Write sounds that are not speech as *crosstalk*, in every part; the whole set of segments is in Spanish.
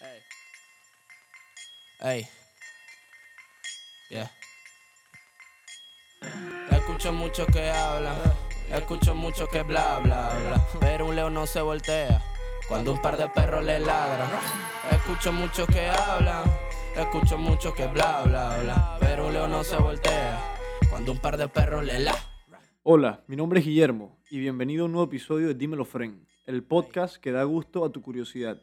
Ey. Ey. Yeah. Escucho mucho que hablan, escucho mucho que bla bla bla, pero un león no se voltea cuando un par de perros le ladran. Escucho mucho que hablan, escucho mucho que bla bla bla, pero un león no se voltea cuando un par de perros le ladran. Hola, mi nombre es Guillermo y bienvenido a un nuevo episodio de Dímelo Friend, el podcast que da gusto a tu curiosidad.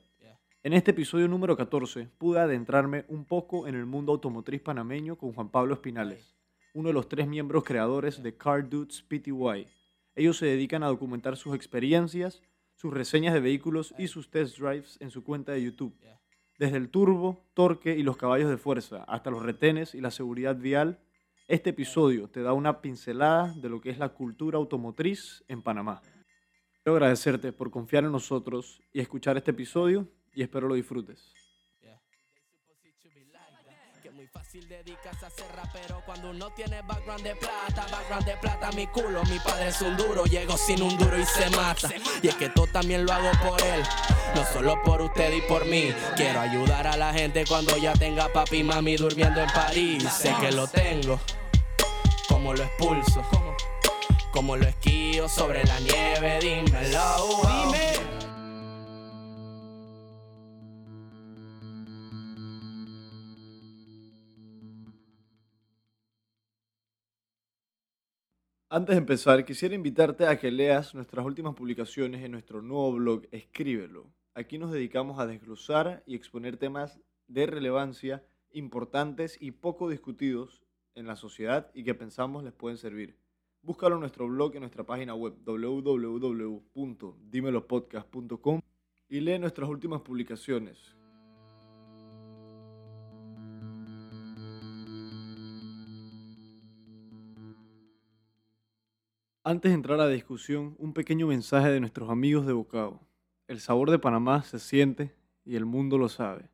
En este episodio número 14 pude adentrarme un poco en el mundo automotriz panameño con Juan Pablo Espinales, uno de los tres miembros creadores de Car Dudes PTY. Ellos se dedican a documentar sus experiencias, sus reseñas de vehículos y sus test drives en su cuenta de YouTube. Desde el turbo, torque y los caballos de fuerza hasta los retenes y la seguridad vial, este episodio te da una pincelada de lo que es la cultura automotriz en Panamá. Quiero agradecerte por confiar en nosotros y escuchar este episodio y espero lo disfrutes. Que muy fácil dedicas a ser rapero cuando uno tiene background de plata, background de plata, mi culo, mi padre es un duro, llego sin un duro y se mata. Y es que todo también lo hago por él, no solo por usted y por mí. Quiero ayudar a la gente cuando ya tenga papi y mami durmiendo en París. Sé que lo tengo, como lo expulso, como lo esquío sobre la nieve, dímelo. Dime. Antes de empezar, quisiera invitarte a que leas nuestras últimas publicaciones en nuestro nuevo blog Escríbelo. Aquí nos dedicamos a desglosar y exponer temas de relevancia importantes y poco discutidos en la sociedad y que pensamos les pueden servir. Búscalo en nuestro blog en nuestra página web www.dimelopodcast.com y lee nuestras últimas publicaciones. Antes de entrar a la discusión, un pequeño mensaje de nuestros amigos de Bocao. El sabor de Panamá se siente y el mundo lo sabe.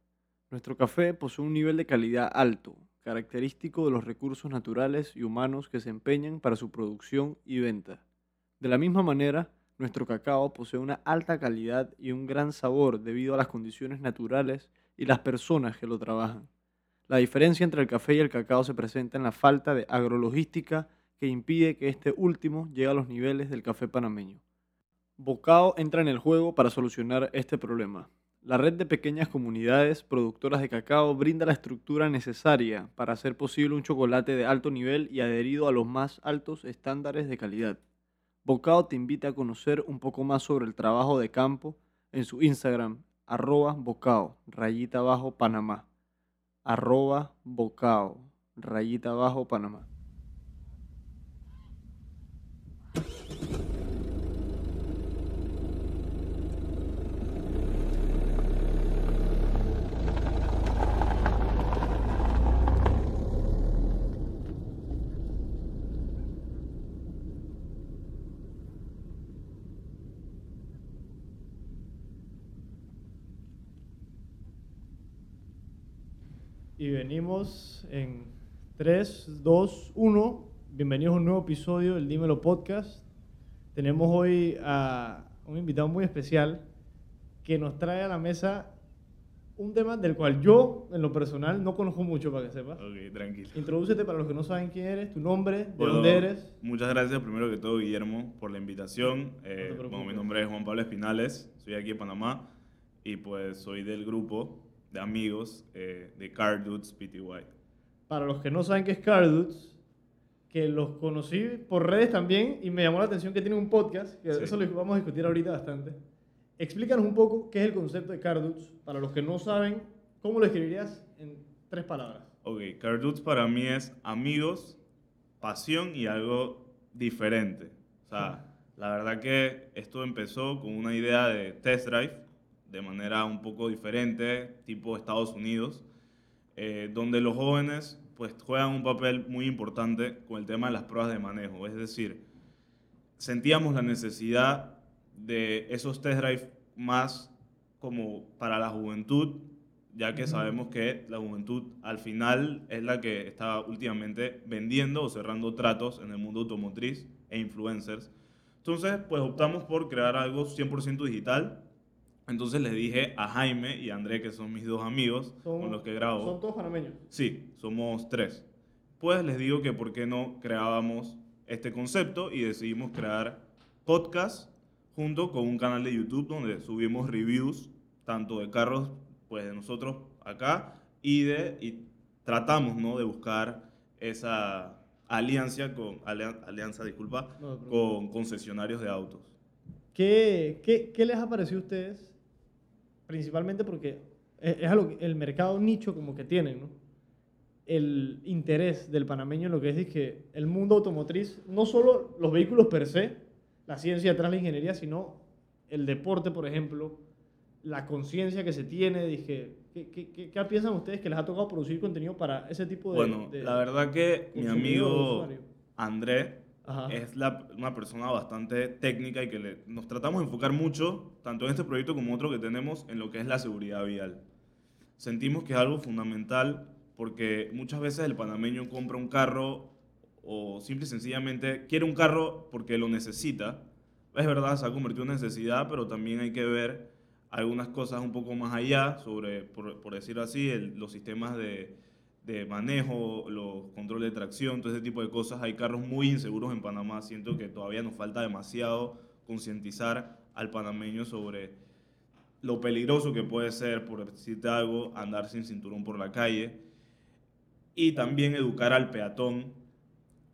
Nuestro café posee un nivel de calidad alto, característico de los recursos naturales y humanos que se empeñan para su producción y venta. De la misma manera, nuestro cacao posee una alta calidad y un gran sabor debido a las condiciones naturales y las personas que lo trabajan. La diferencia entre el café y el cacao se presenta en la falta de agrologística que impide que este último llegue a los niveles del café panameño. Bocao entra en el juego para solucionar este problema. La red de pequeñas comunidades productoras de cacao brinda la estructura necesaria para hacer posible un chocolate de alto nivel y adherido a los más altos estándares de calidad. Bocao te invita a conocer un poco más sobre el trabajo de campo en su Instagram, arroba bocao. Y venimos en 3, 2, 1. Bienvenidos a un nuevo episodio del Dímelo Podcast. Tenemos hoy a un invitado muy especial que nos trae a la mesa un tema del cual yo, en lo personal, no conozco mucho, para que sepas. Ok, tranquilo. Introdúcete para los que no saben quién eres, tu nombre, de Bueno, dónde eres. Muchas gracias primero que todo, Guillermo, por la invitación. Eh, preocupes. bueno, mi nombre es Juan Pablo Espinales, soy aquí en Panamá y pues soy del grupo de amigos eh, de Car Dudes PTY. Para los que no saben qué es Cardudes, que los conocí por redes también y me llamó la atención que tienen un podcast, que Sí. eso lo vamos a discutir ahorita bastante. Explícanos un poco qué es el concepto de Cardudes. Para los que no saben, ¿cómo lo escribirías en tres palabras? Ok, Car Dudes para mí es amigos, pasión y algo diferente. O sea, la verdad que esto empezó con una idea de test drive de manera un poco diferente, tipo Estados Unidos, eh, donde los jóvenes pues juegan un papel muy importante con el tema de las pruebas de manejo. Es decir, sentíamos la necesidad de esos test drive más como para la juventud, ya que sabemos que la juventud al final es la que está últimamente vendiendo o cerrando tratos en el mundo automotriz e influencers. Entonces, pues optamos por crear algo 100% digital Entonces les dije a Jaime y a André, que son mis dos amigos Son- con los que grabo. Son todos panameños. Sí, somos tres. Pues les digo que por qué no creábamos este concepto y decidimos crear podcast junto con un canal de YouTube donde subimos reviews tanto de carros pues de nosotros acá y de y tratamos no de buscar esa alianza con alia- alianza disculpa No, con concesionarios de autos. ¿Qué, qué, qué les ha parecido a ustedes? Principalmente porque es, es algo el mercado nicho como que tienen, ¿no? El interés del panameño en lo que es, que el mundo automotriz, no solo los vehículos per se, la ciencia detrás de la ingeniería, sino el deporte, por ejemplo, la conciencia que se tiene, dije, ¿qué, qué, qué, qué piensan ustedes que les ha tocado producir contenido para ese tipo de... Bueno, de la verdad que mi amigo usuario? Es la- una persona bastante técnica y que nos tratamos de enfocar mucho, tanto en este proyecto como otro que tenemos, en lo que es la seguridad vial. Sentimos que es algo fundamental porque muchas veces el panameño compra un carro o simple y sencillamente quiere un carro porque lo necesita. Es verdad, se ha convertido en necesidad, pero también hay que ver algunas cosas un poco más allá sobre, por, por decirlo así, los sistemas de, de manejo, los controles de tracción, todo ese tipo de cosas. Hay carros muy inseguros en Panamá. Siento que todavía nos falta demasiado concientizar al panameño sobre lo peligroso que puede ser, por decirte algo, andar sin cinturón por la calle. Y también educar al peatón,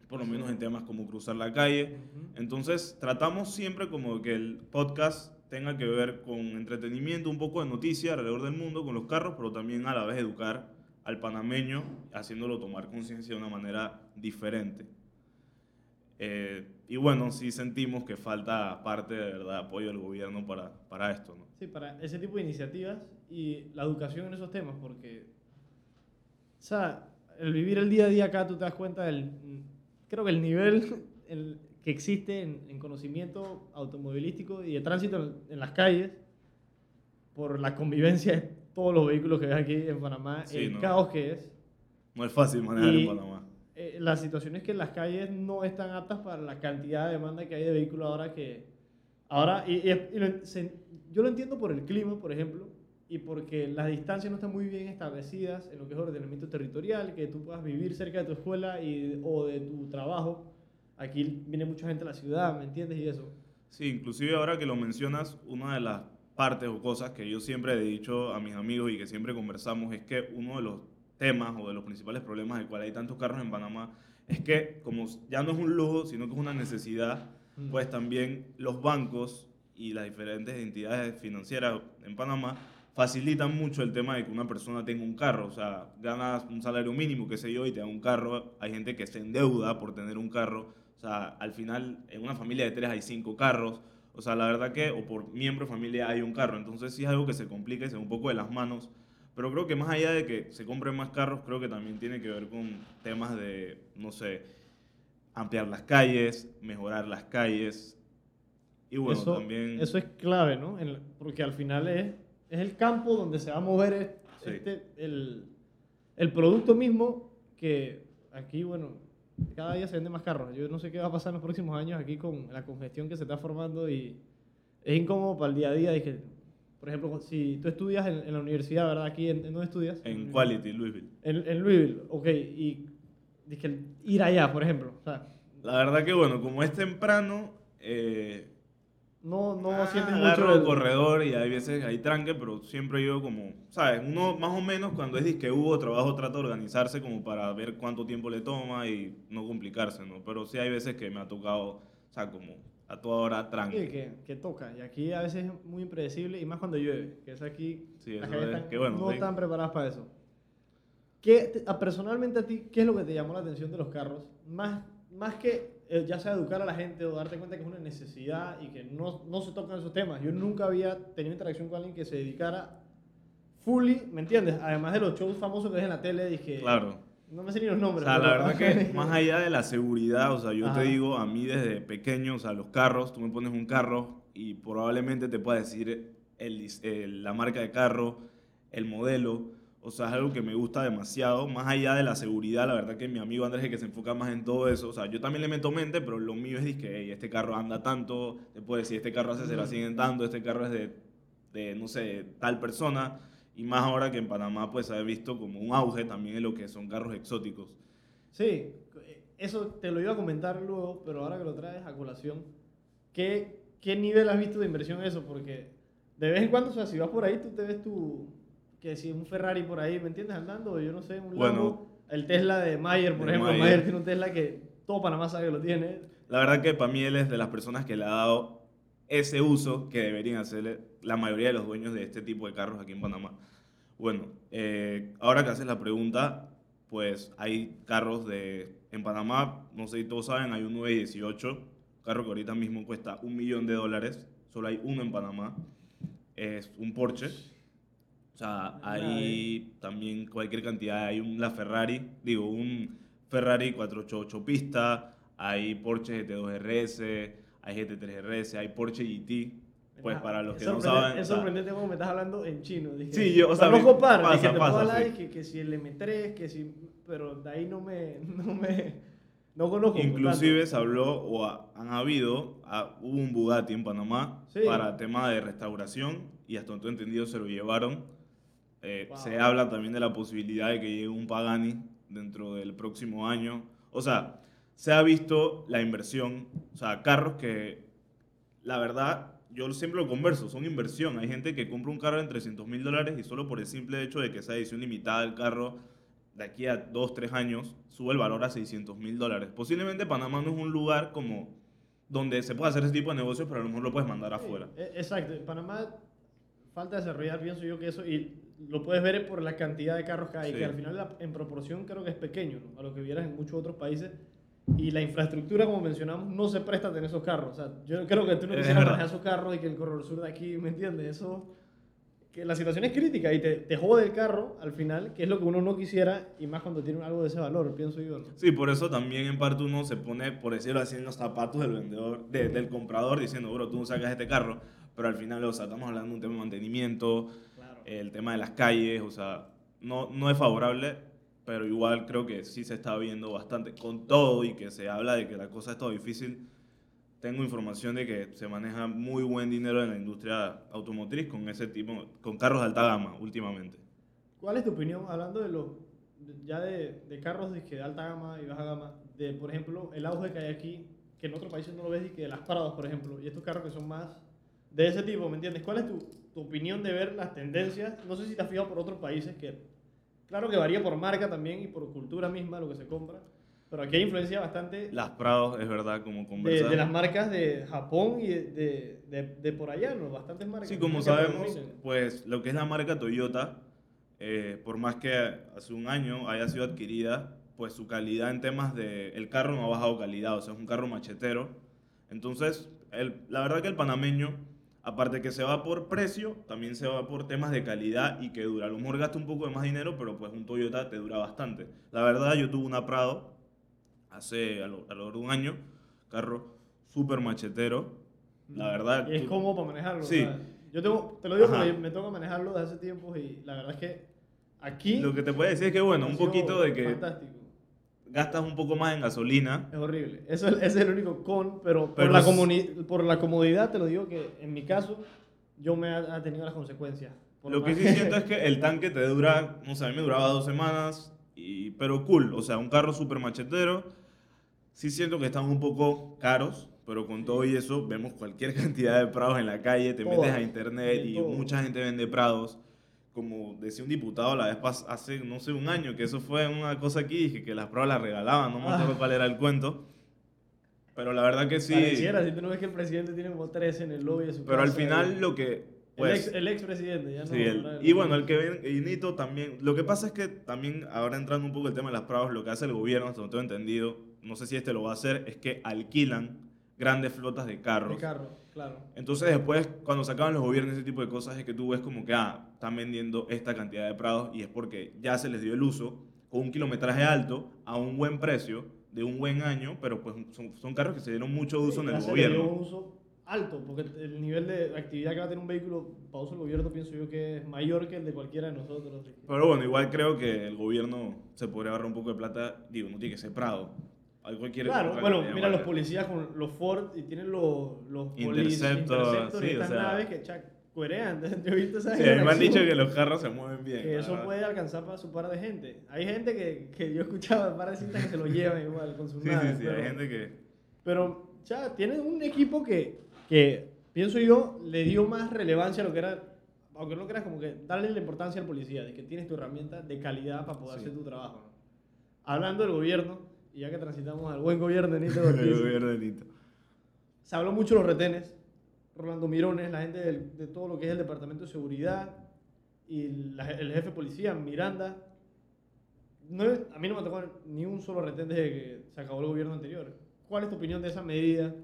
por lo menos en temas como cruzar la calle. Entonces, tratamos siempre como que el podcast tenga que ver con entretenimiento, un poco de noticia alrededor del mundo con los carros, pero también a la vez educar al panameño, haciéndolo tomar conciencia de una manera diferente. Eh, y bueno, sí sentimos que falta parte de verdad apoyo del gobierno para, para esto. ¿no? Sí, para ese tipo de iniciativas y la educación en esos temas, porque, o sea, el vivir el día a día acá, tú te das cuenta del, creo que el nivel *laughs* el que existe en, en conocimiento automovilístico y de tránsito en, las calles, por la convivencia todos los vehículos que ves aquí en Panamá, Sí, el no. caos que es. No es fácil manejar Y- en Panamá. Eh, la situación es que las calles no están aptas para la cantidad de demanda que hay de vehículos ahora que... Ahora, y, y- y lo- se- yo lo entiendo por el clima, por ejemplo, y porque las distancias no están muy bien establecidas en lo que es ordenamiento territorial, que tú puedas vivir cerca de tu escuela y, o de tu trabajo. Aquí viene mucha gente a la ciudad, ¿me entiendes? Y eso. Sí, inclusive ahora que lo mencionas, una de las partes o cosas que yo siempre he dicho a mis amigos y que siempre conversamos es que uno de los temas o de los principales problemas del cual hay tantos carros en Panamá es que como ya no es un lujo, sino que es una necesidad, Mm. pues también los bancos y las diferentes entidades financieras en Panamá facilitan mucho el tema de que una persona tenga un carro, o sea, ganas un salario mínimo, qué sé yo, y te da un carro, hay gente que se endeuda por tener un carro, o sea, al final en una familia de tres hay cinco carros, o sea, la verdad que, o por miembro de familia hay un carro, entonces sí es algo que se complica y se un poco de las manos, pero creo que más allá de que se compren más carros, creo que también tiene que ver con temas de, no sé, ampliar las calles, mejorar las calles, y bueno, eso, también... eso es clave, ¿no? En- porque al final es, es el campo donde se va a mover es- Sí. este, el, el producto mismo que aquí, bueno, cada día se venden más carros. Yo no sé qué va a pasar en los próximos años aquí con la congestión que se está formando y es incómodo para el día a día. Dije, por ejemplo, si tú estudias en, en la universidad, ¿verdad? Aquí, ¿en, en dónde estudias? En Quality, Louisville. En, en Louisville, ok. Y dije, ir allá, por ejemplo. O sea, La verdad que bueno, como es temprano, eh, no, no ah, sientes mucho el corredor y hay veces hay tranque, pero siempre yo como, ¿sabes? Uno más o menos cuando es disque hubo trabajo trata de organizarse como para ver cuánto tiempo le toma y no complicarse, ¿no? Pero sí hay veces que me ha tocado, o sea, como a toda hora Sí, tranque. que, que toca. Y aquí a veces es muy impredecible y más cuando llueve. Que es aquí. Sí, las eso calles es, están- que bueno, no sí. están preparadas para eso. ¿Qué te- personalmente a ti, ¿qué es lo que te llamó la atención de los carros? Más, más que ya sea educar a la gente o darte cuenta que es una necesidad y que no, no se tocan esos temas. Yo nunca había tenido interacción con alguien que se dedicara fully, ¿me entiendes? Además de los shows famosos que ves en la tele, dije. Claro. No me sé ni los nombres. O sea, la verdad que *laughs* más allá de la seguridad, o sea, yo Ajá. te digo, a mí desde pequeño, o sea, los carros, tú me pones un carro y probablemente te pueda decir el el- la marca de carro, el modelo, o sea, es algo que me gusta demasiado, más allá de la seguridad, la verdad que mi amigo Andrés es el que se enfoca más en todo eso, o sea, yo también le meto mente, pero lo mío es que este carro anda tanto, te puedo decir, este carro hace se siguen tanto, este carro es de, de, no sé, tal persona. Y más ahora que en Panamá pues se ha visto como un auge también en lo que son carros exóticos. Sí, eso te lo iba a comentar luego, pero ahora que lo traes a colación, ¿qué, qué nivel has visto de inversión eso? Porque de vez en cuando, o sea, si vas por ahí, tú te ves tu, que si un Ferrari por ahí, ¿me entiendes? Andando, yo no sé, un Bueno, Lambo, el Tesla de Mayer, por de ejemplo, Mayer. Mayer tiene un Tesla que todo Panamá sabe que lo tiene. La verdad que para mí él es de las personas que le ha dado ese uso que deberían hacerle la mayoría de los dueños de este tipo de carros aquí en Panamá. Bueno, eh, ahora que haces la pregunta, pues hay carros de... En Panamá, no sé si todos saben, hay un 918, carro que ahorita mismo cuesta un millón de dólares, solo hay uno en Panamá, es un Porsche. O sea, hay también cualquier cantidad, hay un La Ferrari, digo, un Ferrari 488 pista, hay Porsche GT2 RS, hay GT3 RS, hay Porsche GT. Pues para los que no saben... Es sorprendente cómo me estás hablando en chino. Dije, Sí, yo, o sea, no copar, pasa, dije, te pasa, puedo hablar sí. que, que si el M3, que si... Pero de ahí no me... No, me, no conozco. Inclusive se habló o ha- han habido, ah, hubo un Bugatti en Panamá Sí. para tema de restauración y hasta donde entendido se lo llevaron. Eh, Wow. Se habla también de la posibilidad de que llegue un Pagani dentro del próximo año. O sea, se ha visto la inversión, o sea, carros que la verdad yo siempre lo converso, son inversión. Hay gente que compra un carro en 300 mil dólares y solo por el simple hecho de que sea edición limitada del carro de aquí a 2, 3 años sube el valor a 600 mil dólares. Posiblemente Panamá no es un lugar como donde se puede hacer ese tipo de negocios, pero a lo mejor lo puedes mandar afuera. Sí, e- exacto. En Panamá falta desarrollar, pienso yo que eso, y lo puedes ver por la cantidad de carros que hay, Sí. que al final en proporción creo que es pequeño, ¿no? a lo que vieras en muchos otros países. Y la infraestructura, como mencionamos, no se presta a tener esos carros. O sea, yo creo que tú no quisieras manejar esos carros y que el corredor sur de aquí, ¿me entiendes? Eso, que la situación es crítica y te, te jode el carro al final, que es lo que uno no quisiera, y más cuando tiene algo de ese valor, pienso yo. ¿no? Sí, por eso también en parte uno se pone, por decirlo así, en los zapatos del vendedor, de- del comprador, diciendo, bro, tú no sacas este carro, pero al final, o sea, estamos hablando de un tema de mantenimiento. El tema de las calles, o sea, no, no es favorable, pero igual creo que sí se está viendo bastante con todo y que se habla de que la cosa es todo difícil. Tengo información de que se maneja muy buen dinero en la industria automotriz con ese tipo, con carros de alta gama últimamente. ¿Cuál es tu opinión, hablando de los, de- ya de, de carros de, de alta gama y baja gama, de, por ejemplo, el auge que hay aquí, que en otros países no lo ves, y que las Prados, por ejemplo, y estos carros que son más de ese tipo, ¿me entiendes? ¿Cuál es tu, tu opinión de ver las tendencias? No sé si te has fijado por otros países, que claro que varía por marca también y por cultura misma lo que se compra, pero aquí hay influencia bastante Las Prados, es verdad, como de, conversar. de las marcas de Japón y de, de, de- de por allá, ¿no? Bastantes marcas. Sí, como sabemos, pues lo que es la marca Toyota, eh, por más que hace un año haya sido adquirida, pues su calidad en temas de... El carro no ha bajado calidad, o sea, es un carro machetero. Entonces, el- la verdad que el panameño, aparte que se va por precio, también se va por temas de calidad y que dura. A lo mejor gasta un poco de más dinero, pero pues un Toyota te dura bastante. La verdad, yo tuve una Prado hace a lo, a lo largo de un año, carro súper machetero. La verdad... Y es tú- cómodo para manejarlo. Sí. yo tengo, te lo digo Ajá. porque me toca manejarlo desde hace tiempo y la verdad es que aquí. Lo que te puede decir es que, bueno, un poquito de que Fantástico. Gastas un poco más en gasolina. Es horrible. Eso es, es el único con, pero, Pero por, la es- por la comodidad te lo digo que en mi caso yo me ha, tenido las consecuencias. Lo que sí *laughs* siento es que el tanque te dura, no sé, a mí me duraba dos semanas, y, pero cool. O sea, un carro súper machetero. Sí siento que están un poco caros, pero con todo y eso vemos cualquier *laughs* cantidad de prados en la calle, te metes Todas, a internet y todo. mucha gente vende prados. Como decía un diputado la vez pas hace, no sé, un año, que eso fue una cosa aquí, dije que las prados las regalaban, no me acuerdo Ah. cuál era el cuento. Pero la verdad que sí. Pareciera, si tú no ves que el presidente tiene como 13 en el lobby de su Pero al casa, final el- lo que... Pues, el, ex, expresidente, ya no. Sí, el- y bueno, el que ven, y Nito también. Lo que pasa es que también, ahora entrando un poco el tema de las pruebas, lo que hace el gobierno, hasta donde tengo entendido, no sé si este lo va a hacer, es que alquilan grandes flotas de carros. De carro, claro. Entonces después, cuando se acaban los gobiernos, ese tipo de cosas, es que tú ves como que, ah, están vendiendo esta cantidad de prados y es porque ya se les dio el uso con un kilometraje alto a un buen precio de un buen año, pero pues son, son carros que se dieron mucho uso en el se le dio gobierno. uso alto, porque el nivel de actividad que va a tener un vehículo para uso del gobierno pienso yo que es mayor que el de cualquiera de nosotros. Pero bueno, igual creo que el gobierno se podría ahorrar un poco de plata. Digo, no tiene que ser Prado. Claro, bueno, mira los policías con los Ford y tienen los, los y sí, o estas sea. naves que cha, cuerean. Yo he visto esa Sí, me han dicho que los carros se mueven bien. que eso puede alcanzar para su par de gente. Hay gente que, que yo he escuchado, par de cintas que se lo llevan igual con sus Sí, naves, sí, sí, pero- hay gente que... Pero, ya, tienen un equipo que, que, pienso yo, le dio más relevancia a lo que era, aunque no creas, como que darle la importancia al policía, de que tienes tu herramienta de calidad para poder Sí. hacer tu trabajo. Hablando del gobierno, y ya que transitamos al buen gobierno, Nito *laughs* El Ortiz, gobierno de Nito. se habló mucho de los retenes, Rolando Mirones, la gente del- de todo lo que es el Departamento de Seguridad y la- el jefe de policía, Miranda. No, a mí no me tocó ni un solo retén desde que se acabó el gobierno anterior. ¿Cuál es tu opinión de esa medida?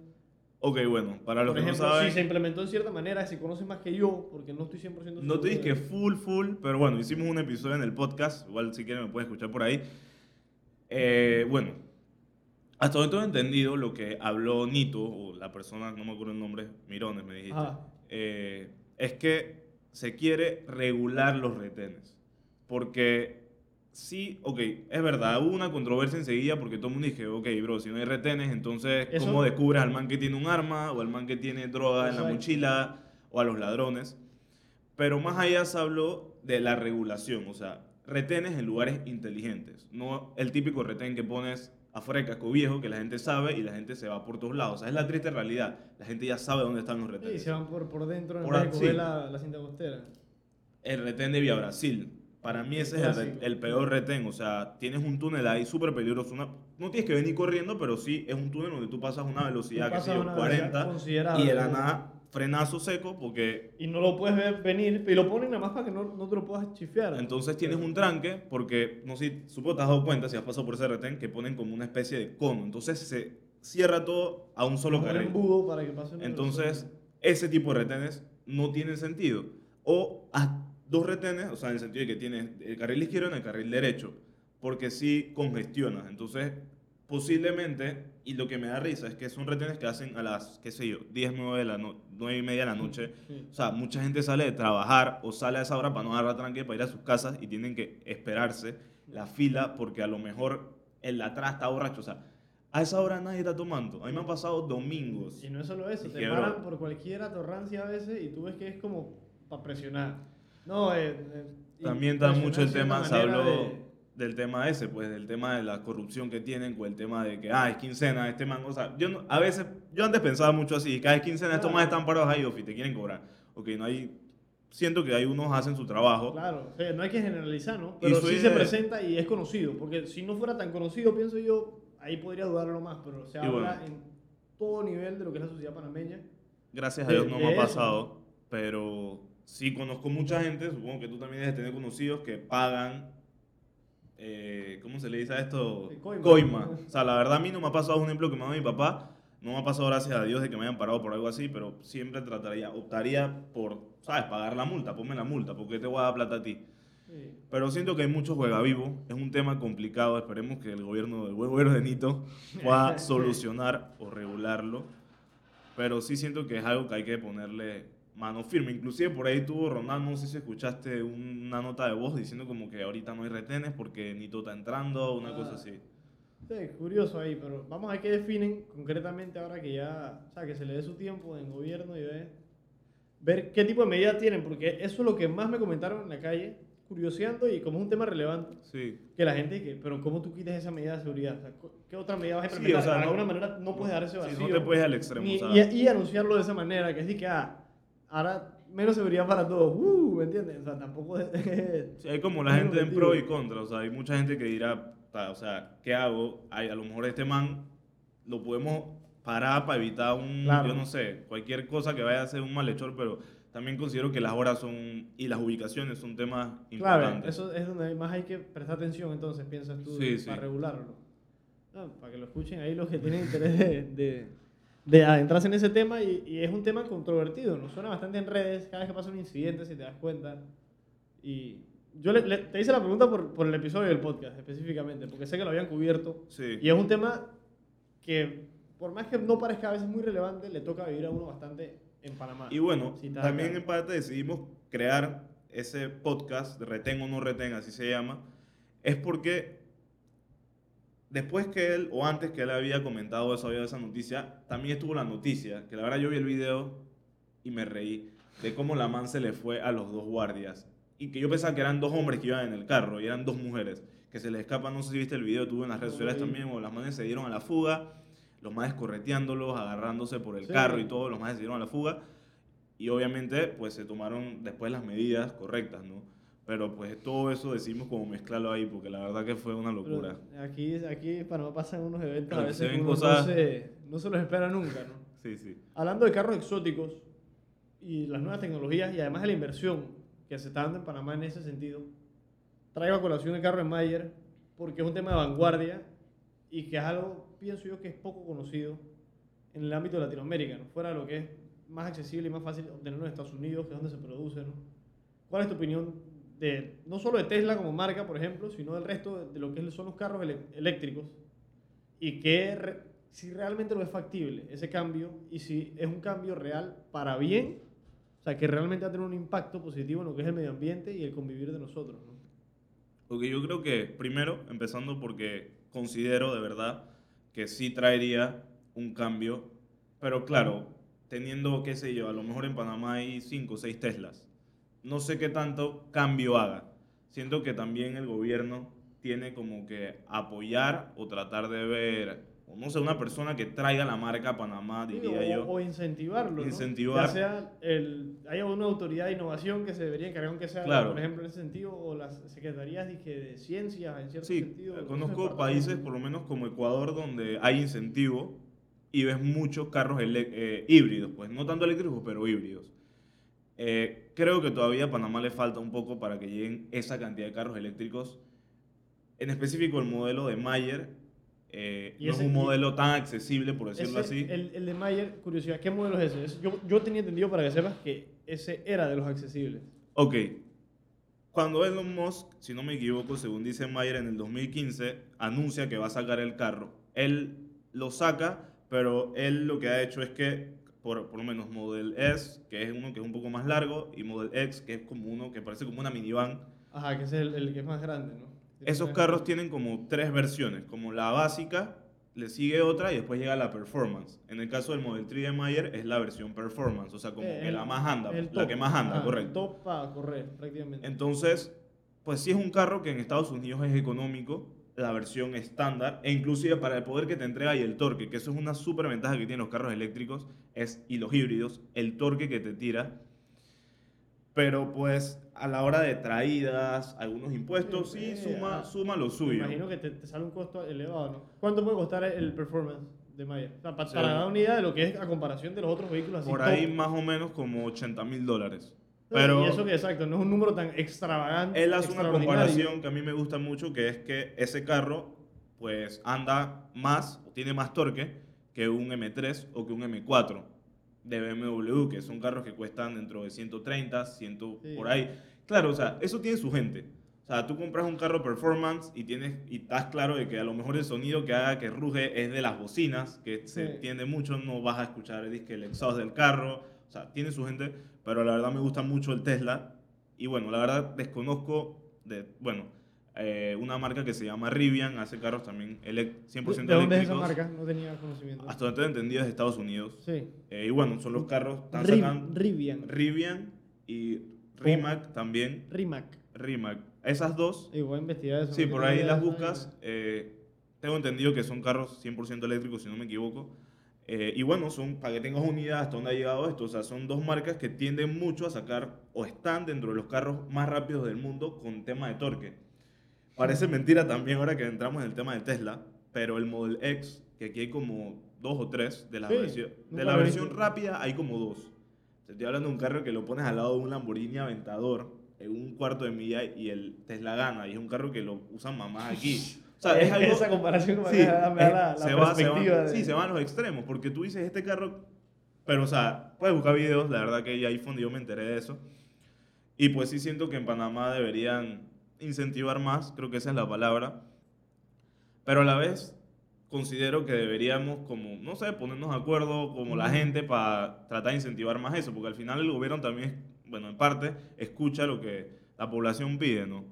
Ok, bueno, para los Por que ejemplo, no saben... si se implementó en cierta manera, si conoces más que yo, porque no estoy 100% seguro. No te dije que de- full, full, pero bueno, hicimos un episodio en el podcast, igual si quieren me pueden escuchar por ahí. Eh, bueno, hasta donde tengo entendido lo que habló Nito, o la persona, no me acuerdo el nombre, Mirones me dijiste, eh, es que se quiere regular los retenes. Porque sí, ok, es verdad, hubo una controversia enseguida porque todo el mundo dije, ok, bro, si no hay retenes, entonces, Eso- ¿cómo descubres al man que tiene un arma o al man que tiene droga en la mochila o a los ladrones? Pero más allá se habló de la regulación, o sea, retenes en lugares inteligentes, no el típico retén que pones afuera del casco viejo que la gente sabe y la gente se va por todos lados. O sea, es la triste realidad. La gente ya sabe dónde están los Sí, retenes. se van por, por dentro en Por vez de coger sí. la, la cinta costera. El retén de Vía Brasil. Para mí ese es el, Clásico. el peor retén. O sea, tienes un túnel ahí súper peligroso. Una- no tienes que venir corriendo, pero sí es un túnel donde tú pasas una velocidad, que sé yo, una velocidad 40 considerable. y de la nada frenazo seco porque Y no lo puedes ver venir, y lo ponen nada más para que no, no te lo puedas chifear. entonces tienes un tranque porque, no sé, si- supongo te has dado cuenta si has pasado por ese retén que ponen como una especie de cono. Entonces se cierra todo a un solo carril. embudo para que pase una Entonces, ese tipo de retenes no tienen sentido. O haz dos retenes, o sea, en el sentido de que tienes el carril izquierdo y el carril derecho, porque sí congestionas. Entonces, posiblemente, y lo que me da risa es que son retenes que hacen a las, qué sé yo, 10, 9, de la no- 9 y media de la noche. Sí. O sea, mucha gente sale de trabajar o sale a esa hora para no agarrar tranque para ir a sus casas y tienen que esperarse la fila porque a lo mejor el de atrás está borracho. O sea, a esa hora nadie está tomando. A mí me han pasado domingos. Y no es solo eso, te bro. paran por cualquier atorrancia a veces y tú ves que es como para presionar. No, eh, eh, También está mucho el tema, se habló de- del tema ese, pues del tema de la corrupción que tienen, con el tema de que, ah, es quincena, este man, o sea, yo no- a veces, yo antes pensaba mucho así, cada vez quincena estos Claro. más están parados ahí, Ofi, te quieren cobrar. Ok, no hay, siento que hay unos hacen su trabajo. Claro, o sea, no hay que generalizar, ¿no? Pero sí se presenta y es conocido, porque si no fuera tan conocido, pienso yo, ahí podría dudarlo más, pero se habla bueno. en todo nivel de lo que es la sociedad panameña. Gracias a Dios no me ha pasado, pero sí conozco mucha gente, supongo que tú también debes tener conocidos que pagan, eh, ¿cómo se le dice a esto? Coima. Coima. O sea, la verdad a mí no me ha pasado un ejemplo que me ha dado mi papá, no me ha pasado gracias a Dios de que me hayan parado por algo así, pero siempre trataría, optaría por, ¿sabes? Pagar la multa, ponme la multa, porque te voy a dar plata a ti. Sí. Pero siento que hay mucho juega vivo, es un tema complicado, esperemos que el gobierno, el buen gobierno de Nito pueda *laughs* solucionar o regularlo, pero sí siento que es algo que hay que ponerle mano firme, inclusive por ahí tuvo Ronald, no sé si escuchaste una nota de voz diciendo como que ahorita no hay retenes porque Nito está entrando, una Ah. cosa así. Sí, curioso ahí, pero vamos a ver qué definen concretamente ahora que ya, o sea, que se le dé su tiempo en gobierno y ver, ver qué tipo de medidas tienen, porque eso es lo que más me comentaron en la calle, curioseando y como es un tema relevante, Sí. que la gente que, pero ¿cómo tú quitas esa medida de seguridad? O sea, ¿Qué otra medida vas a Sí, implementar? o sea, de no- alguna manera no puedes dar ese Sí, vacío. no te puedes al extremo, ni- o sea. y, y anunciarlo de esa manera, que es decir que, ah, ahora menos seguridad para todos, uh, ¿me entiendes? O sea, tampoco es... Sí, hay como la gente en pro y contra, o sea, hay mucha gente que dirá, "Ta, o sea, ¿qué hago? Hay, a lo mejor este man lo podemos parar para evitar un, Claro. yo no sé, cualquier cosa que vaya a ser un malhechor, pero también considero que las horas son, y las ubicaciones son temas Claro, importantes. eso es donde más hay que prestar atención, entonces, piensas tú, Sí, de- sí. para regularlo. No, para que lo escuchen ahí los que tienen interés de, de, de adentrarse en ese tema, y, y es un tema controvertido, nos suena bastante en redes, cada vez que pasa un incidente, si te das cuenta. Y yo le- le- te hice la pregunta por, por el episodio del podcast, específicamente, porque sé que lo habían cubierto, Sí. y es un tema que, por más que no parezca a veces muy relevante, le toca vivir a uno bastante en Panamá. Y bueno, Si también acá. en parte decidimos crear ese podcast, Retén o no retén, así se llama, es porque después que él, o antes que él había comentado eso, había esa noticia, también estuvo la noticia, que la verdad yo vi el video y me reí, de cómo la man se le fue a los dos guardias. Y que yo pensaba que eran dos hombres que iban en el carro y eran dos mujeres. Que se les escapan, no sé si viste el video, tuve en las redes sociales también, o las manes se dieron a la fuga, los manes correteándolos, agarrándose por el Sí. carro y todo, los manes se dieron a la fuga. Y obviamente, pues se tomaron después las medidas correctas, ¿no? Pero pues todo eso decimos como mezclarlo ahí, porque la verdad que fue una Pero locura. Aquí, aquí en Panamá pasan unos eventos Claro, a veces que uno cosas- no, se, no se los espera nunca, ¿no? Sí, sí. Hablando de carros exóticos y las nuevas tecnologías y además de la inversión que se está dando en Panamá en ese sentido, traigo a colación el carro de Mayer porque es un tema de vanguardia y que es algo, pienso yo, que es poco conocido en el ámbito de Latinoamérica, ¿no? fuera de lo que es más accesible y más fácil obtenerlo en Estados Unidos, que es donde se produce. ¿no? ¿Cuál es tu opinión no solo de Tesla como marca, por ejemplo, sino del resto de lo que son los carros eléctricos? y que si realmente lo es factible ese cambio y si es un cambio real para bien, o sea, que realmente va a tener un impacto positivo en lo que es el medio ambiente y el convivir de nosotros. ¿no? Porque yo creo que, primero, empezando porque considero de verdad que sí traería un cambio, pero claro, teniendo, qué sé yo, a lo mejor en Panamá hay 5 o 6 Teslas. No sé qué tanto cambio haga. Siento que también el gobierno tiene como que apoyar o tratar de ver, o no sé, una persona que traiga la marca a Panamá, diría o, yo. o incentivarlo. ¿no? Incentivar. Ya sea, el, hay una autoridad de innovación que se debería encargar, aunque sea, Claro. por ejemplo, en ese sentido, o las secretarías dije, de ciencia, en cierto Sí, sentido. esos conozco países, por lo menos como Ecuador, donde hay incentivo y ves muchos carros eh, híbridos, pues no tanto eléctricos, pero híbridos. Eh, creo que todavía a Panamá le falta un poco para que lleguen esa cantidad de carros eléctricos. En específico, el modelo de Mayer eh, Y no es un modelo tan accesible, por decirlo Ese, así. El, el de Mayer, curiosidad, ¿qué modelo es ese? Es- Yo, yo tenía entendido, para que sepas, que ese era de los accesibles. Ok. Cuando Elon Musk, si no me equivoco, según dice Mayer en el 2015, anuncia que va a sacar el carro, él lo saca, pero él lo que ha hecho es que, por, por lo menos Model S, que es uno que es un poco más largo, y Model X, que es como uno que parece como una minivan, Ajá, que es el, el que es más grande, ¿no? esos carros tienen como tres versiones, como la básica, le sigue otra y después llega la performance. En el caso del Model 3 de Mayer es la versión performance, o sea, como Eh, que la más anda, la top. que más anda, el correcto. top para correr, prácticamente. Entonces, pues sí es un carro que en Estados Unidos es económico, la versión estándar, e inclusive para el poder que te entrega y el torque, que eso es una súper ventaja que tienen los carros eléctricos es, y los híbridos, el torque que te tira. Pero pues a la hora de traídas, algunos impuestos, sí, Sí, suma, ah, suma lo Me suyo. imagino que te, te sale un costo elevado, ¿no? ¿Cuánto puede costar el performance de Mayer? O sea, pa- Sí. para dar una idea de lo que es a comparación de los otros vehículos así Por top. ahí más o menos como 80 mil dólares. Y Pero eso que exacto, no es un número tan extravagante. Él hace una comparación que a mí me gusta mucho, que es que ese carro pues anda más, o tiene más torque que un M3 o que un M4 de BMW, que son carros que cuestan dentro de 130, 100 Sí. por ahí. Claro, o sea, eso tiene su gente. O sea, tú compras un carro performance y tienes y estás claro de que a lo mejor el sonido que haga que ruge es de las bocinas, que se Sí. entiende mucho, no vas a escuchar el, disque, el exhaust del carro. O sea, tiene su gente, pero la verdad me gusta mucho el Tesla. Y bueno, la verdad desconozco de, bueno, eh, una marca que se llama Rivian, hace carros también elec- 100% ¿De dónde es esa eléctricos. marca? No tenía conocimiento. Hasta donde tengo entendido es de Estados Unidos. Sí. Eh, y bueno, son los carros, Riv- sacando Rivian. Rivian y Rimac también. Rimac. Rimac. Esas dos, Y voy a investigar eso. sí, no por ahí las buscas. eh, tengo entendido que son carros 100% eléctricos, si no me equivoco. Eh, y bueno, son, para que tengas una idea hasta dónde ha llegado esto, o sea, son dos marcas que tienden mucho a sacar o están dentro de los carros más rápidos del mundo con tema de torque. Parece mentira también ahora que entramos en el tema de Tesla, pero el Model X, que aquí hay como dos o tres, de la, Sí, versión, de la versión rápida hay como dos. Te estoy hablando de un carro que lo pones al lado de un Lamborghini Aventador en un cuarto de milla y el Tesla gana, y es un carro que lo usan mamás aquí. Sea, es *laughs* algo... Esa comparación me Sí, da, me da es- la, la se va- se va- perspectiva. de- sí, se van los extremos, porque tú dices este carro, pero o sea, puedes buscar videos, la verdad que hay iPhone, yo me enteré de eso. Y pues sí siento que en Panamá deberían incentivar más, creo que esa es la palabra. Pero a la vez considero que deberíamos como, no sé, ponernos de acuerdo como la gente para tratar de incentivar más eso, porque al final el gobierno también, bueno, en parte, escucha lo que la población pide, ¿no?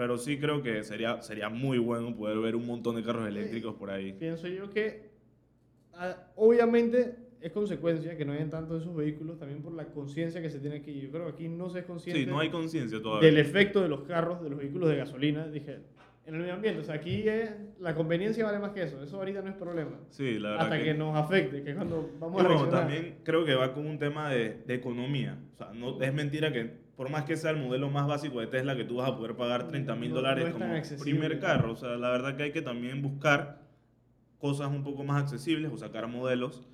Pero sí creo que sería, sería muy bueno poder ver un montón de carros eléctricos por ahí. Pienso yo que, ah, obviamente, es consecuencia que no hayan tanto de esos vehículos también por la conciencia que se tiene aquí. Yo creo que aquí no se es consciente Sí, no hay conciencia todavía. del efecto de los carros, de los vehículos de gasolina. Dije, en el medio ambiente, o sea, aquí es- la conveniencia vale más que eso. Eso ahorita no es problema. Sí, la verdad Hasta que, que... nos afecte, que es cuando Y vamos a bueno, también creo que va con un tema de, de economía. O sea, no, es mentira que por más que sea el modelo más básico de Tesla, que tú vas a poder pagar 30 mil No- dólares no como primer carro. O sea, la verdad que hay que también buscar cosas un poco más accesibles o sacar modelos.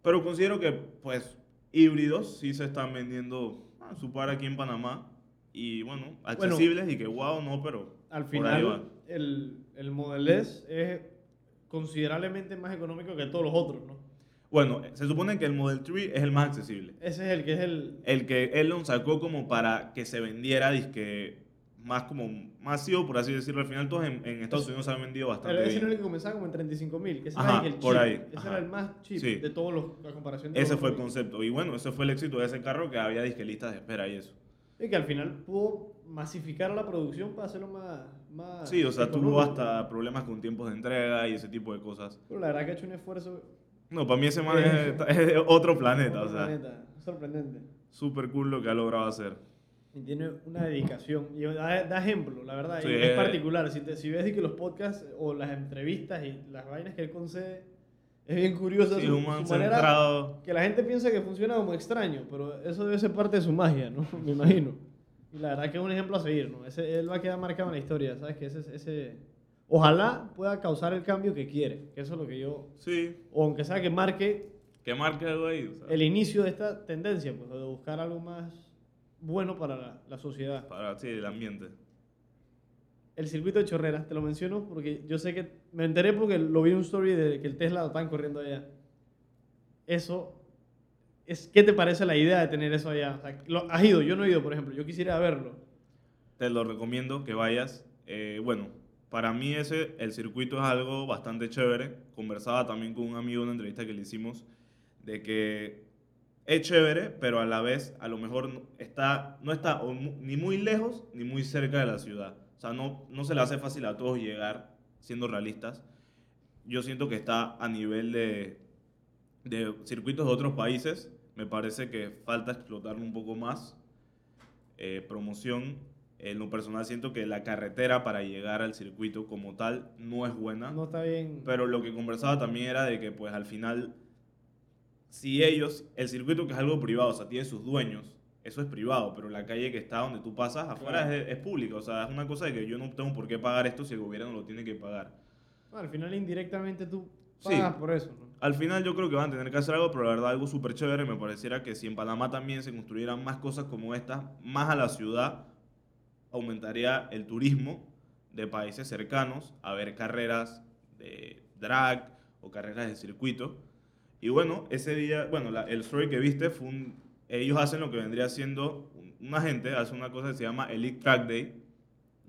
Pero considero que, pues, híbridos sí se están vendiendo a su par aquí en Panamá. Y bueno, accesibles y que wow, no, pero Al por ahí va. final, el, el Model S es considerablemente más económico que todos los otros, ¿no? Bueno, se supone que el Model 3 es el más accesible. Ese es el que es el... el que Elon sacó como para que se vendiera disque más como masivo, por así decirlo. Al final todos en, en Estados Unidos se han vendido Pero bastante ese no era el bien. que comenzaba como en 35 mil, que ese Ajá, era el por cheap. ahí, Ese ajá. era el más cheap Sí. de todos los, a comparación de Ese fue el concepto. Y bueno, ese fue el éxito de ese carro que había disque listas de espera y eso. Y que al final pudo masificar la producción para hacerlo más... más Sí, o sea, tuvo hasta problemas con tiempos de entrega y ese tipo de cosas. Pero la verdad que ha hecho un esfuerzo... No, para mí ese man es, es de otro planeta, otro o sea, planeta. Sorprendente. súper cool lo que ha logrado hacer. Y tiene una dedicación. Y da, da ejemplo, la verdad. y Sí, es eh. particular. Si, te- si ves y que los podcasts o las entrevistas y las vainas que él concede, es bien curioso. Sí, su, un man su manera centrado. que la gente piensa que funciona como extraño, pero eso debe ser parte de su magia, ¿no? *laughs* Me imagino. Y la verdad que es un ejemplo a seguir, ¿no? Ese, él va a quedar marcado en la historia, ¿sabes? Que ese, ese... Ojalá pueda causar el cambio que quiere, que eso es lo que yo... Sí, O aunque sea que marque que marque algo ahí. o sea, el inicio de esta tendencia, pues, de buscar algo más bueno para la, la sociedad. para sí, el ambiente. El circuito de Chorreras, te lo menciono porque yo sé que me enteré porque lo vi en un story de que el Tesla lo están corriendo allá. Eso, es, ¿qué te parece la idea de tener eso allá? O sea, lo- ¿Has ido? Yo no he ido, por ejemplo. Yo quisiera verlo. te lo recomiendo que vayas. Eh, bueno, para mí ese, el circuito es algo bastante chévere. Conversaba también con un amigo en una entrevista que le hicimos de que es chévere, pero a la vez a lo mejor está, no está ni muy lejos ni muy cerca de la ciudad. O sea, no, no se le hace fácil a todos llegar, siendo realistas. Yo siento que está a nivel de, de circuitos de otros países. Me parece que falta explotarlo un poco más. Eh, promoción. En lo personal siento que la carretera para llegar al circuito como tal no es buena. No está bien. Pero lo que conversaba también era de que pues al final, si ellos, el circuito que es algo privado, o sea, tiene sus dueños, eso es privado, pero la calle que está donde tú pasas afuera Claro. es, es pública, o sea, es una cosa de que yo no tengo por qué pagar esto si el gobierno lo tiene que pagar. Al final, indirectamente, tú Sí. pagas por eso, ¿no? Al final yo creo que van a tener que hacer algo, pero la verdad algo súper chévere me pareciera que si en Panamá también se construyeran más cosas como estas, más a la ciudad, aumentaría el turismo de países cercanos a ver carreras de drag o carreras de circuito. Y bueno, ese día, bueno, la- el story que viste fue un, ellos hacen lo que vendría siendo, un- una gente hace una cosa que se llama Elite Track Day.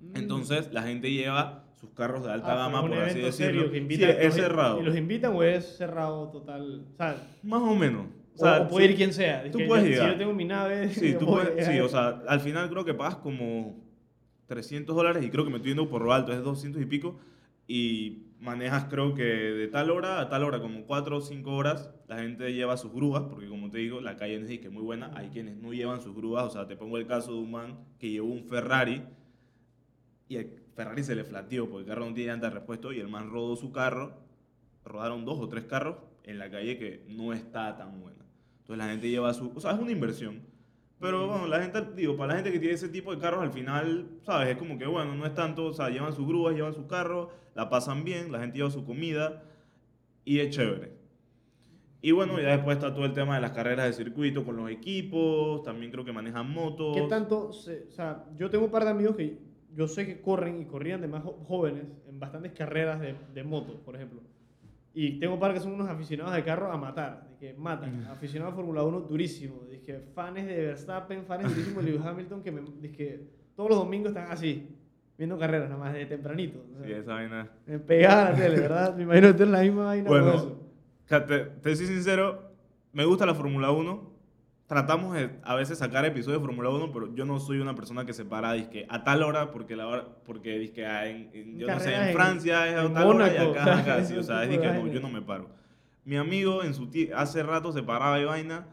Mm. Entonces la gente lleva sus carros de alta Ah, gama, por así decirlo. serio Sí, es cerrado. ¿Y los invitan o es cerrado total? O sea, Más o menos. o, o puede ir quien sea. tú puedes llegar. Si yo tengo mi nave... Sí, *laughs* tú puedes- sí, o sea, al final creo que pagas como 300 dólares y creo que me estoy yendo por lo alto, es 200 y pico. Y manejas creo que de tal hora a tal hora, como 4 o 5 horas, la gente lleva sus grúas, porque como te digo, la calle es que es muy buena. Hay quienes no llevan sus grúas, o sea, te pongo el caso de un man que llevó un Ferrari y el Ferrari se le flateó porque el carro no tiene llanta de repuesto y el man rodó su carro, rodaron dos o tres carros en la calle que no está tan buena. Entonces la gente lleva su... O sea, es una inversión. Pero bueno, la gente, digo, para la gente que tiene ese tipo de carros, al final, ¿sabes? Es como que, bueno, no es tanto, o sea, llevan sus grúas, llevan su carro, la pasan bien, la gente lleva su comida y es chévere. Y bueno, ya después está todo el tema de las carreras de circuito con los equipos, también creo que manejan motos. ¿Qué tanto? se- o sea, yo tengo un par de amigos que yo sé que corren y corrían de más jóvenes en bastantes carreras de, de moto, por ejemplo. Y tengo un par que son unos aficionados de carro a matar, que matan. Aficionados a Fórmula 1 durísimo. De que fans de Verstappen, fans durísimos de Lewis *laughs* Hamilton, que, me, de que todos los domingos están así, viendo carreras, nada más de tempranito. O sea, Sí, esa vaina. me pegaba la tele, ¿verdad? Me imagino que tú eres la misma vaina Bueno, con eso. Te, te soy sincero, me gusta la Fórmula 1. Tratamos de a veces sacar episodios de Fórmula 1, pero yo no soy una persona que se para dizque, a tal hora, porque, la hora, porque dizque, ah, en, en- yo no sé, en en- Francia es a en tal hora y acá, claro, acá, *laughs* sí, o sea, es dizque, no, yo no me paro. Mi amigo en su hace rato se paraba y vaina,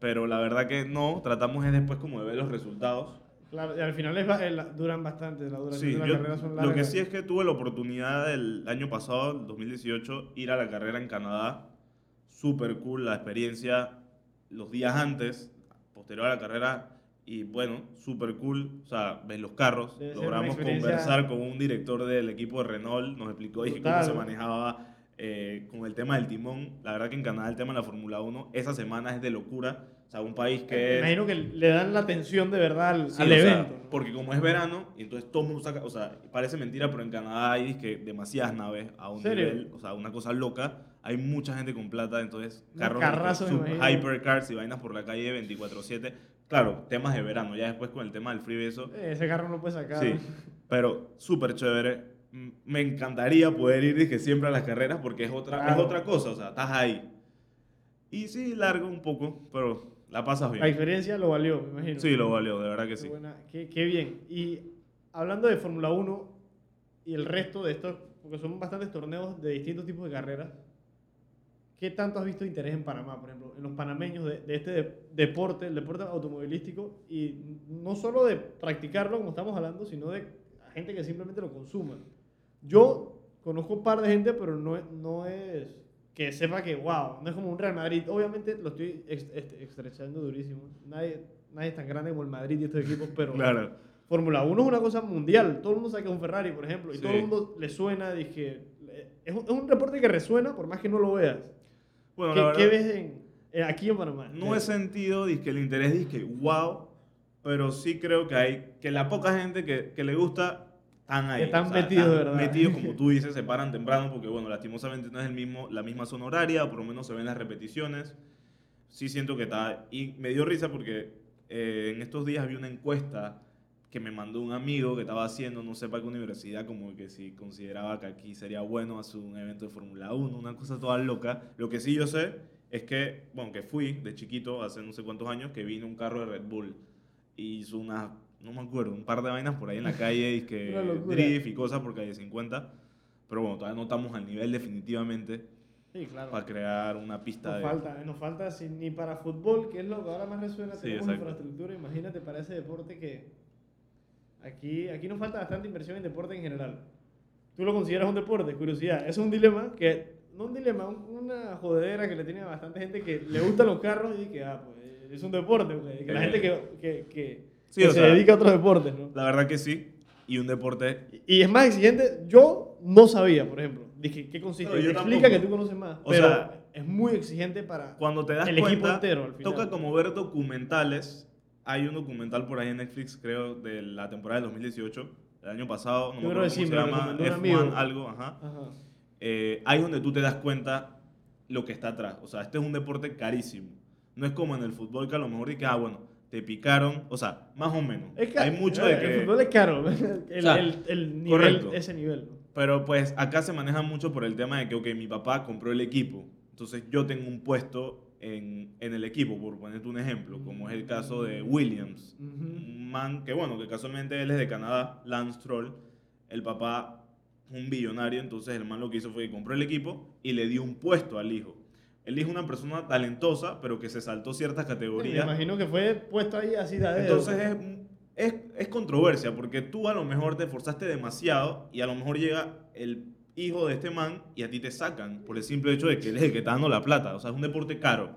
pero la verdad que no, tratamos es después como de ver los resultados. Claro, y al final es ba- el- duran bastante, la duración Sí, de las yo- carreras son lo largas. que sí es que tuve la oportunidad el año pasado, el 2018, ir a la carrera en Canadá. Súper cool la experiencia los días antes, posterior a la carrera. Y bueno, súper cool. O sea, ves los carros. Debe Logramos conversar con un director del equipo de Renault. Nos explicó cómo se manejaba eh, con el tema del timón. La verdad que en Canadá el tema de la Fórmula 1, esa semana es de locura. O sea, un país que Me es... imagino que le dan la atención de verdad al, Sí, al sea, evento. ¿no? porque como es verano, entonces todo el mundo saca, o sea, parece mentira, pero en Canadá hay que demasiadas naves a un ¿Serio? nivel, o sea, una cosa loca. Hay mucha gente con plata, entonces carros, carrazos, me sub- hypercars y vainas por la calle 24/7. Claro, temas de verano, ya después con el tema del frío y eso. Ese carro no puede sacar. Sí, pero súper chévere. M- Me encantaría poder ir dije, siempre a las carreras porque es otra, es otra cosa, o sea, estás ahí. Y sí, largo un poco, pero la pasas bien. La experiencia lo valió, me imagino. Sí, lo valió, de verdad que Qué sí. buena- qué, qué bien. Y hablando de Fórmula 1 y el resto de estos, porque son bastantes torneos de distintos tipos de carreras, ¿qué tanto has visto interés en Panamá, por ejemplo, en los panameños de, de este de- deporte, el deporte automovilístico, y no solo de practicarlo, como estamos hablando, sino de gente que simplemente lo consuma? Yo conozco un par de gente, pero no, es- no es que sepa que, wow, no es como un Real Madrid. Obviamente lo estoy estrechando durísimo. Nadie, nadie es tan grande como el Madrid y estos equipos, pero Claro. Fórmula 1 es una cosa mundial. Todo el mundo sabe que es un Ferrari, por ejemplo, y Sí. todo el mundo le suena. Dije, es un, es un deporte que resuena por más que no lo veas. Bueno, ¿Qué, la qué verdad, ves en, eh, aquí en Panamá? no he sentido que el interés dizque wow, pero sí creo que hay que la poca gente que, que le gusta están ahí. Están metidos, ¿verdad? Metidos, como *laughs* tú dices, se paran temprano porque, bueno, lastimosamente no es el mismo, la misma zona horaria, o por lo menos se ven las repeticiones. Sí siento que está... Y me dio risa porque eh, en estos días vi una encuesta que me mandó un amigo que estaba haciendo, no sé para qué universidad, como que si consideraba que aquí sería bueno hacer un evento de Fórmula 1, una cosa toda loca. Lo que sí yo sé es que, bueno, que fui de chiquito, hace no sé cuántos años, que vino un carro de Red Bull y hizo una, no me acuerdo, un par de vainas por ahí en la *laughs* calle y que drift y cosas por calle 50. Pero bueno, todavía no estamos al nivel definitivamente Sí, claro. para crear una pista Nos de... falta, nos falta si- ni para fútbol, que es lo que ahora más resuena, Sí, tenemos exacto. infraestructura, imagínate para ese deporte que aquí, aquí nos falta bastante inversión en deporte en general. ¿Tú lo consideras un deporte? Curiosidad. Es un dilema que, no un dilema, un- una jodedera que le tiene a bastante gente que le gustan los carros y que, ah, pues es un deporte, que la Eh, gente que, que, que- sí, que o se sea, dedica a otros deportes, ¿no? La verdad que sí. Y un deporte... Y es más exigente. Yo no sabía, por ejemplo. Dije, ¿qué consiste? No, yo Explica tampoco. que tú conoces más. O pero sea, es muy exigente para Cuando te das el cuenta, equipo entero al final. toca como ver documentales. Hay un documental por ahí en Netflix, creo, de la temporada del 2018, del año pasado, no Yo me acuerdo que cómo sí, se llama, recomendó un F1 amigo. algo, ajá. Ajá. Eh, ahí es donde tú te das cuenta lo que está atrás. O sea, este es un deporte carísimo. No es como en el fútbol que a lo mejor dices, ah, bueno, te picaron. O sea, más o menos. Es que Hay mucho de que... El fútbol es caro. *laughs* El, sea, el- el nivel, correcto. ese nivel. Pero pues acá se maneja mucho por el tema de que, ok, mi papá compró el equipo, entonces yo tengo un puesto en, en el equipo, por ponerte un ejemplo, como es el caso de Williams. Ujú. Un man que, bueno, que casualmente él es de Canadá, Lance Troll, el papá un billonario, entonces el man lo que hizo fue que compró el equipo y le dio un puesto al hijo. El hijo es una persona talentosa, pero que se saltó ciertas Me categorías. imagino que fue puesto ahí así de dedo. Entonces es, es, es controversia, porque tú a lo mejor te esforzaste demasiado y a lo mejor llega el hijo de este man y a ti te sacan por el simple hecho de que él es el que está dando la plata. O sea, es un deporte caro.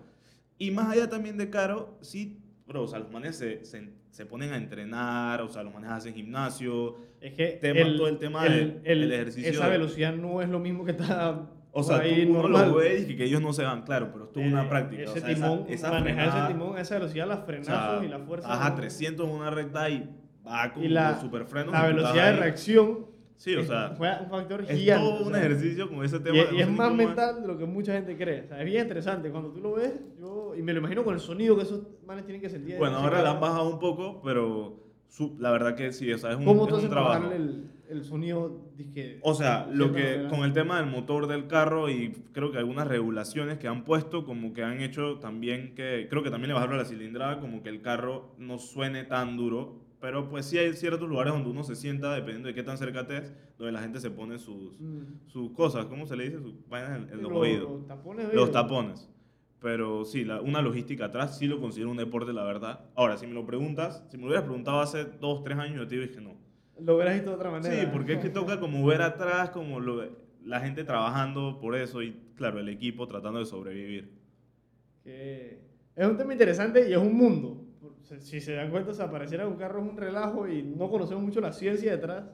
Y más allá también de caro, sí, bro, o sea, los manes se, se, se ponen a entrenar, o sea, los manes hacen gimnasio. es que tema- todo el tema del- del ejercicio Esa velocidad no es lo mismo que está O sea, ahí tú normal. lo ve y que, ellos no se van, claro, pero esto es una Eh, práctica. Ese o sea, esa- timón, esa, manejar frenada, ese timón a esa velocidad, las o frenazos sea, y la fuerza. Vas a 300 en una recta y va con y los superfrenos. la y velocidad de reacción Sí, o sea, juega un factor Es gigante. todo o un sea, ejercicio con ese Y, tema. y sé es más mental de lo que mucha gente cree. O sea, es bien interesante. Cuando tú lo ves, yo, y me lo imagino con el sonido que esos manes tienen que sentir. Bueno, ahora la han bajado un poco, pero su- la verdad que sí, o sea, es un, ¿Cómo es tú un trabajo. el, el sonido? Dizque, O sea, lo que manera? con el tema del motor del carro y creo que algunas regulaciones que han puesto, como que han hecho también que, creo que también le bajaron la cilindrada, como que el carro no suene tan duro Pero pues sí hay ciertos lugares donde uno se sienta, dependiendo de qué tan cerca te es, donde la gente se pone sus, Mm. sus cosas, ¿cómo se le dice? Sus vainas en, en los lo- oídos. Los tapones. Los tapones. Pero sí, la- una logística atrás sí lo considero un deporte, la verdad. Ahora, si me lo preguntas, si me lo hubieras preguntado hace dos, tres años, yo te dije no. Lo verás visto de otra manera. Sí, porque es que toca como ver atrás, como lo- la gente trabajando por eso y, claro, el equipo tratando de sobrevivir. Que es un tema interesante y es un mundo. Si se dan cuenta, o sea, pareciera que un carro es un relajo y no conocemos mucho la ciencia detrás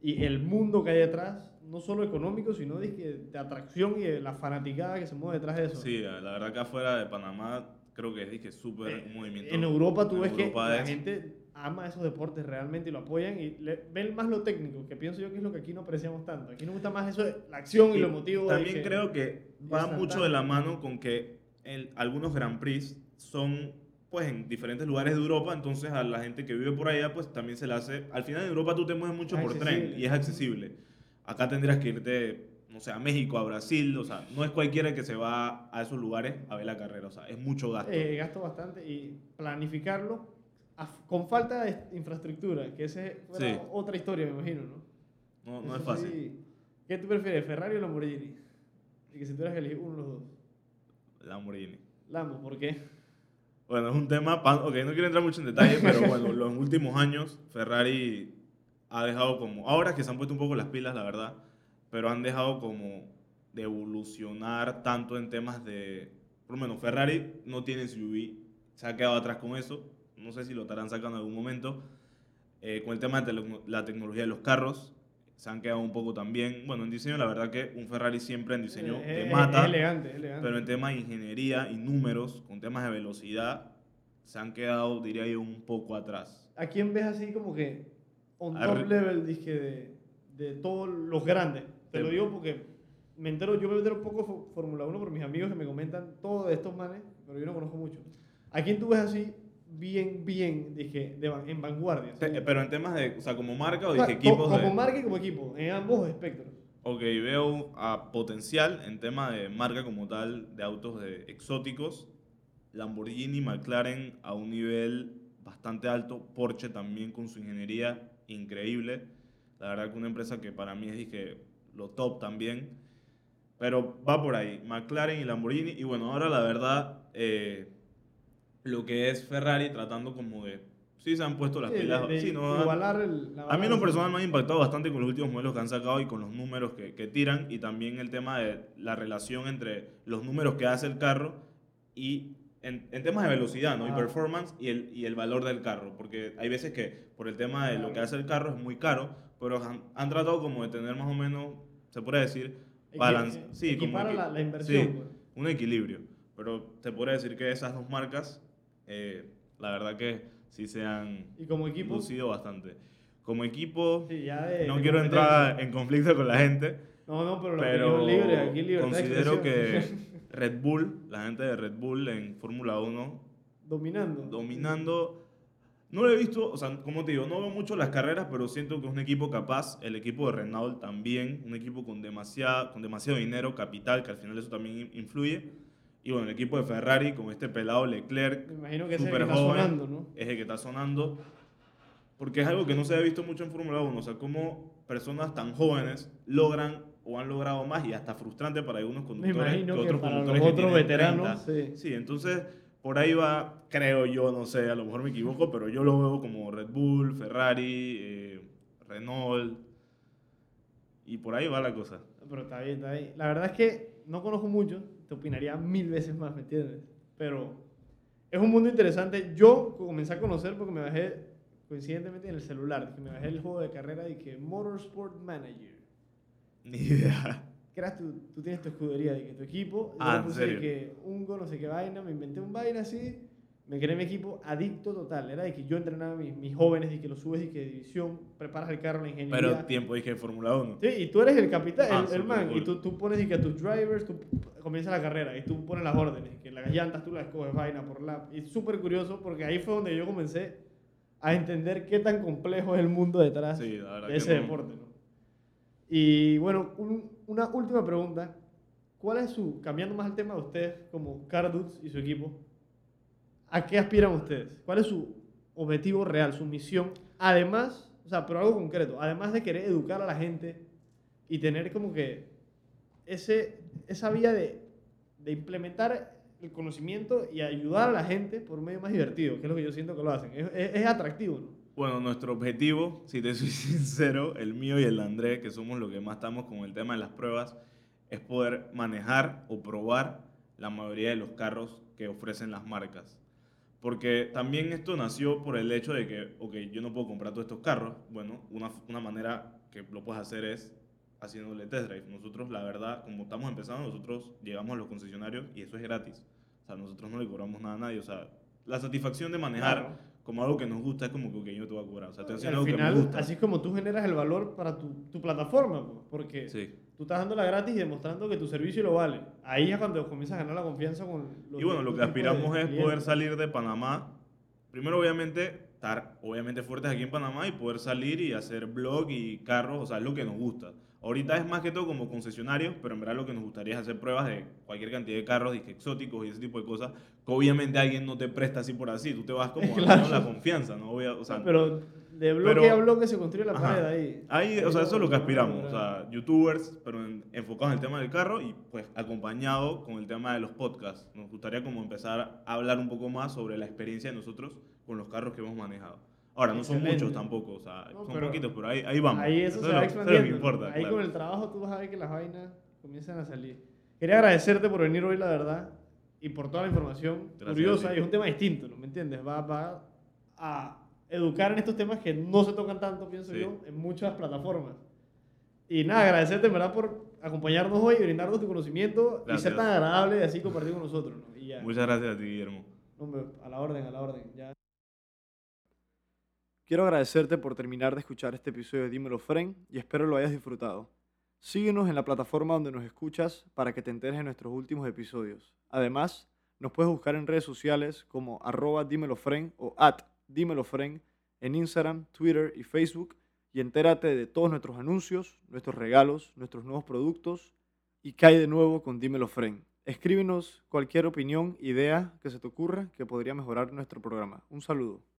y el mundo que hay detrás, no solo económico, sino de, de atracción y de la fanaticada que se mueve detrás de eso. Sí, la verdad que afuera de Panamá creo que es súper Eh, movimiento. En Europa tú en ves Europa que la es- gente ama esos deportes realmente y lo apoyan y le- ven más lo técnico, que pienso yo que es lo que aquí no apreciamos tanto. Aquí nos gusta más eso de la acción y, lo emotivo. de También que- creo que va mucho de la mano con que el- algunos Grand Prix son pues en diferentes lugares de Europa, entonces a la gente que vive por allá pues también se le hace, al final en Europa tú te mueves mucho por tren Accesible. y es accesible. Acá tendrías que irte, no sé, a México, a Brasil, o sea, no es cualquiera que se va a esos lugares a ver la carrera, o sea, es mucho gasto. Eh, gasto bastante y planificarlo con falta de infraestructura, que esa es Sí. otra historia, me imagino, ¿no? No, no es fácil. sí. ¿Qué tú prefieres, Ferrari o Lamborghini? Y que si tuvieras que elegir uno de los dos. Lamborghini. Lambo, ¿por qué? Bueno, es un tema, ok, no quiero entrar mucho en detalle, *laughs* pero bueno, los últimos años Ferrari ha dejado como, ahora que se han puesto un poco las pilas, la verdad, pero han dejado como de evolucionar tanto en temas de, por lo menos Ferrari no tiene SUV, se ha quedado atrás con eso, no sé si lo estarán sacando en algún momento, Eh, con el tema de tele- la tecnología de los carros, se han quedado un poco también, bueno, en diseño la verdad que un Ferrari siempre en diseño Eh, te es- mata. Es elegante, es elegante. Pero en temas de ingeniería y números, con temas de velocidad, se han quedado, diría yo, un poco atrás. ¿A quién ves así como que on top level dizque, de, de todos los grandes? Te Te- lo digo porque me entero, yo me entero un poco Fórmula 1 por mis amigos que me comentan todo de estos manes, pero yo no conozco mucho. ¿A quién tú ves así bien, bien, dije, de, en vanguardia? Así? Pero en temas de, o sea, como marca o O sea, dije equipos como de... marca y como equipo, en ambos espectros. Ok, veo a potencial en tema de marca como tal, de autos de exóticos. Lamborghini, McLaren a un nivel bastante alto. Porsche también con su ingeniería increíble. La verdad que una empresa que para mí es dije, lo top también. Pero va por ahí, McLaren y Lamborghini. Y bueno, ahora la verdad, eh, lo que es Ferrari tratando como de... Sí, se han puesto las Sí, pilas. de sí, no, han- igualar el, la a mí en lo personal me ha impactado bastante con los últimos modelos que han sacado y con los números que, que tiran y también el tema de la relación entre los números que hace el carro y en, en temas de velocidad ¿no? y Ah. performance y el, y el valor del carro. Porque hay veces que por el tema de lo que hace el carro es muy caro, pero han, han tratado como de tener más o menos, se puede decir, balance. Sí, como la, la inversión. sí, pues. un equilibrio. Pero te podría decir que esas dos marcas, eh, la verdad que sí se han Y como equipo, lucido bastante. Como equipo, sí, ya de- no de quiero entrar en conflicto con la gente, No, no, pero pero libre, aquí libertad de considero que. Red Bull, la gente de Red Bull en Fórmula 1, Dominando. dominando. No lo he visto, o sea, como te digo, no veo mucho las carreras, pero siento que es un equipo capaz. El equipo de Renault también, un equipo con, demasiada, con demasiado dinero, capital, que al final eso también influye. Y bueno, el equipo de Ferrari con este pelado Leclerc, Me imagino que es el que está joven, sonando, ¿no? es el que está sonando. Porque es algo que no se ha visto mucho en Fórmula 1. O sea, cómo personas tan jóvenes logran o han logrado más y hasta frustrante para algunos conductores imagino que, otros para los conductores que otros tienen veteranos, 30. sí. Sí, entonces por ahí va, creo yo, no sé, a lo mejor me equivoco, pero yo lo veo como Red Bull, Ferrari, eh, Renault. Y por ahí va la cosa. Pero está bien, está bien. La verdad es que no conozco mucho, te opinaría mil veces más, ¿me entiendes? Pero es un mundo interesante. Yo comencé a conocer porque me bajé coincidentemente en el celular, que me bajé el juego de carrera y que Motorsport Manager. Ni idea. Que eras tú, tú tienes tu escudería que tu equipo. yo Ah, ¿en puse serio? que un no sé qué vaina, me inventé un vaina así, me creé mi equipo adicto total. Era de que yo entrenaba a mis, mis jóvenes y que los subes y que división, preparas el carro, la ingeniería. Pero tiempo dije Fórmula 1. Sí, y tú eres el capitán, Ah, el, el man, cool. y tú, tú pones y que a tus drivers, tú comienzas la carrera y tú pones las órdenes, que las llantas tú las escoges vaina por lap. Y es súper curioso porque ahí fue donde yo comencé a entender qué tan complejo es el mundo detrás Sí, de ese no. deporte. ¿no? Y bueno, un- una última pregunta. ¿Cuál es su, cambiando más el tema de ustedes como Cardudes y su equipo, ¿a qué aspiran ustedes? ¿Cuál es su objetivo real, su misión. Además, o sea, pero algo concreto, además de querer educar a la gente y tener como que ese, esa vía de, de implementar el conocimiento y ayudar a la gente por medio más divertido, que es lo que yo siento que lo hacen. Es, es- es atractivo, ¿no? Bueno, nuestro objetivo, si te soy *laughs* sincero, el mío y el de André, que somos los que más estamos con el tema de las pruebas, es poder manejar o probar la mayoría de los carros que ofrecen las marcas. Porque también esto nació por el hecho de que, ok, yo no puedo comprar todos estos carros. Bueno, una, una manera que lo puedes hacer es haciéndole test drive. Nosotros, la verdad, como estamos empezando, nosotros llegamos a los concesionarios y eso es gratis. O sea, nosotros no le cobramos nada a nadie. O sea, la satisfacción de manejar Claro. como algo que nos gusta es como que, ok, yo te voy a cobrar. O sea, haciendo al algo que final, me gusta. así es como tú generas el valor para tu, tu plataforma, pues, porque Sí. Tú estás dándola gratis y demostrando que tu servicio lo vale. Ahí es cuando comienzas a ganar la confianza con los Y bueno, lo que aspiramos es poder salir de Panamá. Primero, obviamente, estar obviamente fuertes aquí en Panamá y poder salir y hacer blog y carros, o sea, es lo que nos gusta. Ahorita es más que todo como concesionarios, pero en verdad lo que nos gustaría es hacer pruebas de cualquier cantidad de carros, exóticos y ese tipo de cosas, que obviamente alguien no te presta así por así, tú te vas como *laughs* Claro. la confianza, ¿no? Obvia- o sea, Pero de bloque pero- a bloque se construye la Ajá. pared ahí. Ahí, o sea, eso es lo que aspiramos. O sea, youtubers, pero en- enfocados en el tema del carro y pues acompañado con el tema de los podcasts. Nos gustaría como empezar a hablar un poco más sobre la experiencia de nosotros con los carros que hemos manejado. Ahora, no son Excelente. muchos tampoco, o sea, No, son pero poquitos, pero ahí, ahí vamos. Ahí eso, es se va lo- expandiendo. es lo que ¿no? importa, Ahí claro. con el trabajo tú vas a ver que las vainas comienzan a salir. Quería agradecerte por venir hoy, la verdad, y por toda la información Gracias curiosa. Y es un tema distinto, ¿no? ¿Me entiendes? Va, va a educar en estos temas que no se tocan tanto, pienso Sí. yo, en muchas plataformas. Y nada, agradecerte en verdad por acompañarnos hoy brindarnos tu conocimiento y ser Gracias. tan agradable y así compartir con nosotros. ¿no? Y ya. Muchas gracias a ti, Guillermo. Hombre, a la orden, a la orden. Ya. Quiero agradecerte por terminar de escuchar este episodio de Dímelo Fren y espero lo hayas disfrutado. Síguenos en la plataforma donde nos escuchas para que te enteres de nuestros últimos episodios. Además, nos puedes buscar en redes sociales como arroba dímelofren o at dímelofren en Instagram, Twitter y Facebook y entérate de todos nuestros anuncios, nuestros regalos, nuestros nuevos productos y hay de nuevo con Dímelo Fren. Escríbenos cualquier opinión, idea que se te ocurra que podría mejorar nuestro programa. Un saludo.